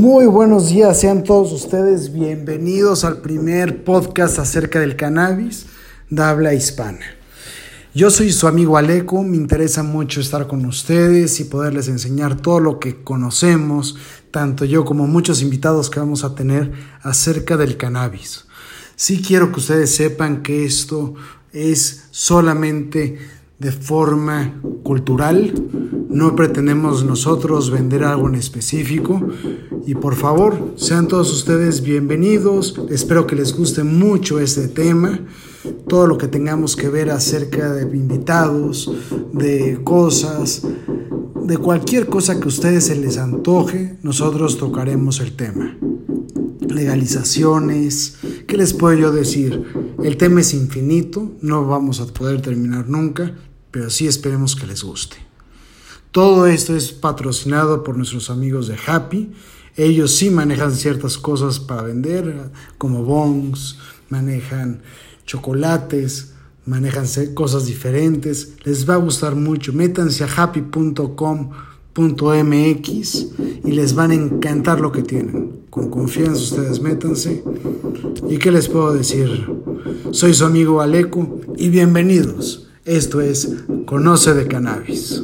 Muy buenos días, sean todos ustedes bienvenidos al primer podcast acerca del cannabis de habla hispana. Yo soy su amigo Aleco, me interesa mucho estar con ustedes y poderles enseñar todo lo que conocemos, tanto yo como muchos invitados que vamos a tener acerca del cannabis. Sí quiero que ustedes sepan que esto es solamente de forma cultural, no pretendemos nosotros vender algo en específico. Y por favor sean todos ustedes bienvenidos, espero que les guste mucho este tema, todo lo que tengamos que ver acerca de invitados, de cosas, de cualquier cosa que a ustedes se les antoje, nosotros tocaremos el tema. Legalizaciones, ¿qué les puedo yo decir? El tema es infinito, no vamos a poder terminar nunca, pero sí esperemos que les guste. Todo esto es patrocinado por nuestros amigos de Happy. Ellos sí manejan ciertas cosas para vender, como bongs, manejan chocolates, manejan cosas diferentes. Les va a gustar mucho. Métanse a happy.com.mx y les van a encantar lo que tienen. Con confianza ustedes métanse. ¿Y qué les puedo decir? Soy su amigo Aleco y bienvenidos. Esto es Conoce de Cannabis.